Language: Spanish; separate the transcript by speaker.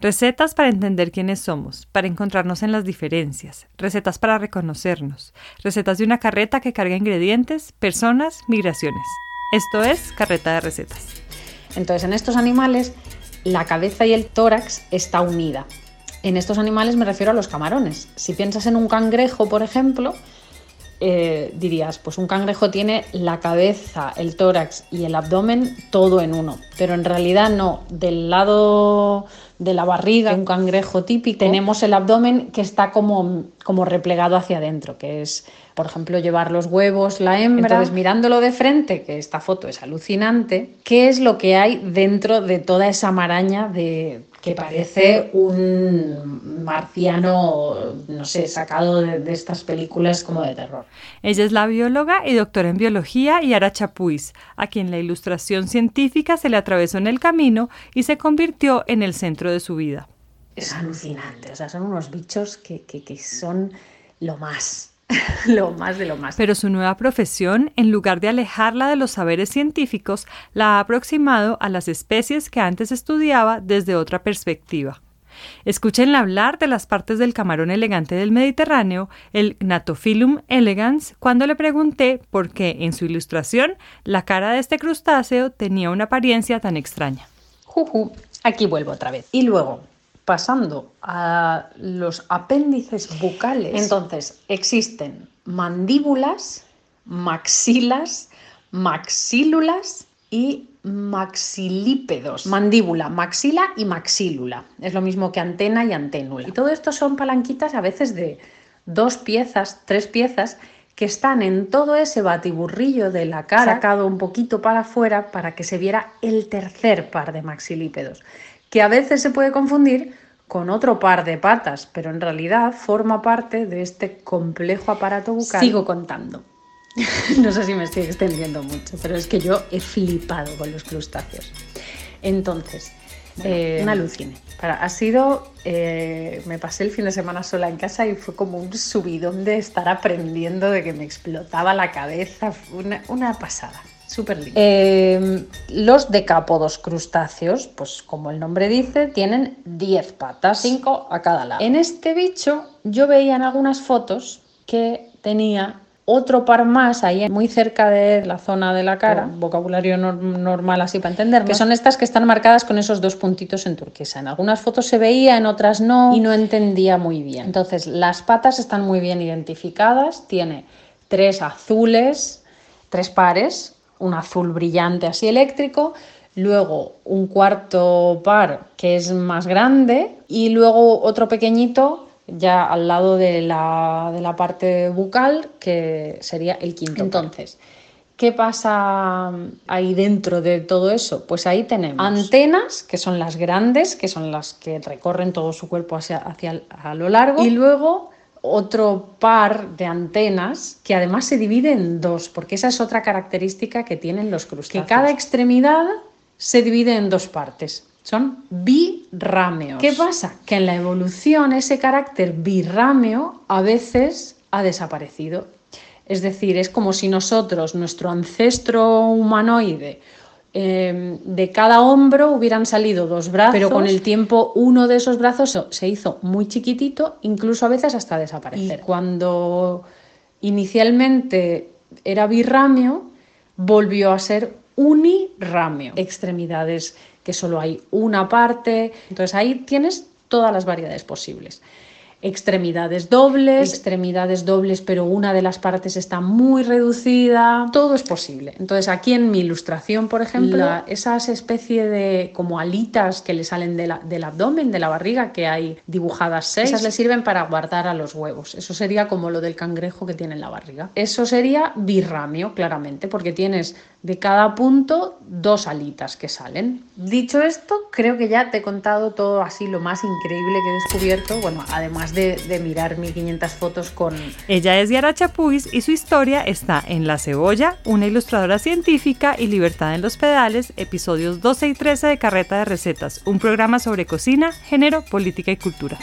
Speaker 1: Recetas para entender quiénes somos, para encontrarnos en las diferencias, recetas para reconocernos, recetas de una carreta que carga ingredientes, personas, migraciones. Esto es Carreta de Recetas.
Speaker 2: Entonces, en estos animales, la cabeza y el tórax está unida. En estos animales me refiero a los camarones. Si piensas en un cangrejo, por ejemplo, eh, dirías, pues un cangrejo tiene la cabeza, el tórax y el abdomen todo en uno, pero en realidad no, del lado de la barriga, un cangrejo típico, tenemos el abdomen que está como, como replegado hacia adentro, que es, por ejemplo, llevar los huevos, la hembra. Entonces, mirándolo de frente, que esta foto es alucinante, ¿qué es lo que hay dentro de toda esa maraña de, que parece un marciano, no sé, sacado de, estas películas como de terror.
Speaker 1: Ella es la bióloga y doctora en biología Yara Chapuis, a quien la ilustración científica se le atravesó en el camino y se convirtió en el centro de su vida.
Speaker 2: Es alucinante, o sea, son unos bichos que, que, que son lo más. lo más de lo más.
Speaker 1: Pero su nueva profesión, en lugar de alejarla de los saberes científicos, la ha aproximado a las especies que antes estudiaba desde otra perspectiva. Escúchenla hablar de las partes del camarón elegante del Mediterráneo, el Gnatophyllum elegans, cuando le pregunté por qué en su ilustración la cara de este crustáceo tenía una apariencia tan extraña.
Speaker 2: Juju, aquí vuelvo otra vez. Y luego, pasando a los apéndices bucales, entonces existen mandíbulas, maxilas, maxílulas y maxilípedos. Mandíbula, maxila y maxílula. Es lo mismo que antena y anténula. Y todo esto son palanquitas a veces de dos piezas, tres piezas, que están en todo ese batiburrillo de la cara, sacado un poquito para afuera para que se viera el tercer par de maxilípedos que a veces se puede confundir con otro par de patas, pero en realidad forma parte de este complejo aparato bucal. Sigo contando. no sé si me estoy extendiendo mucho, pero es que yo he flipado con los crustáceos. Entonces, eh, una alucine. Para, ha sido, eh, me pasé el fin de semana sola en casa y fue como un subidón de estar aprendiendo, de que me explotaba la cabeza, una, una pasada. Súper lindo. Em, los decápodos crustáceos, pues como el nombre dice, tienen 10 patas, 5 a cada lado. En este bicho yo veía en algunas fotos que tenía otro par más ahí muy cerca de la zona de la cara, vocabulario normal así para entender, que son estas que están marcadas con esos dos puntitos en turquesa. En algunas fotos se veía, en otras no, y no entendía muy bien. Entonces, las patas están muy bien identificadas, tiene tres azules, tres pares, un azul brillante así eléctrico, luego un cuarto par que es más grande y luego otro pequeñito ya al lado de la, de la parte bucal que sería el quinto. Entonces, ¿qué pasa ahí dentro de todo eso? Pues ahí tenemos antenas, que son las grandes, que son las que recorren todo su cuerpo hacia, hacia a lo largo, y luego otro par de antenas que además se divide en dos, porque esa es otra característica que tienen los crustáceos. Que cada extremidad se divide en dos partes. Son birrámeos. ¿Qué pasa? Que en la evolución ese carácter birrámeo a veces ha desaparecido. Es decir, es como si nosotros, nuestro ancestro humanoide, Em, de cada hombro hubieran salido dos brazos, pero con el tiempo uno de esos brazos se hizo muy chiquitito, incluso a veces hasta desaparecer. Y cuando inicialmente era birramio, volvió a ser uniramio, extremidades que solo hay una parte, entonces ahí tienes todas las variedades posibles extremidades dobles, extremidades dobles, pero una de las partes está muy reducida. Todo es posible. Entonces, aquí en mi ilustración, por ejemplo, esas especie de como alitas que le salen del abdomen, de la barriga, que hay dibujadas seis, esas le sirven para guardar a los huevos. Eso sería como lo del cangrejo que tiene en la barriga. Eso sería birramio, claramente, porque tienes de cada punto dos alitas que salen. Dicho esto, creo que ya te he contado todo así lo más increíble que he descubierto, bueno, además de, de mirar 1500 fotos con...
Speaker 1: Ella es Yara Chapuis y su historia está en La Cebolla, una ilustradora científica y Libertad en los Pedales, episodios 12 y 13 de Carreta de Recetas, un programa sobre cocina, género, política y cultura.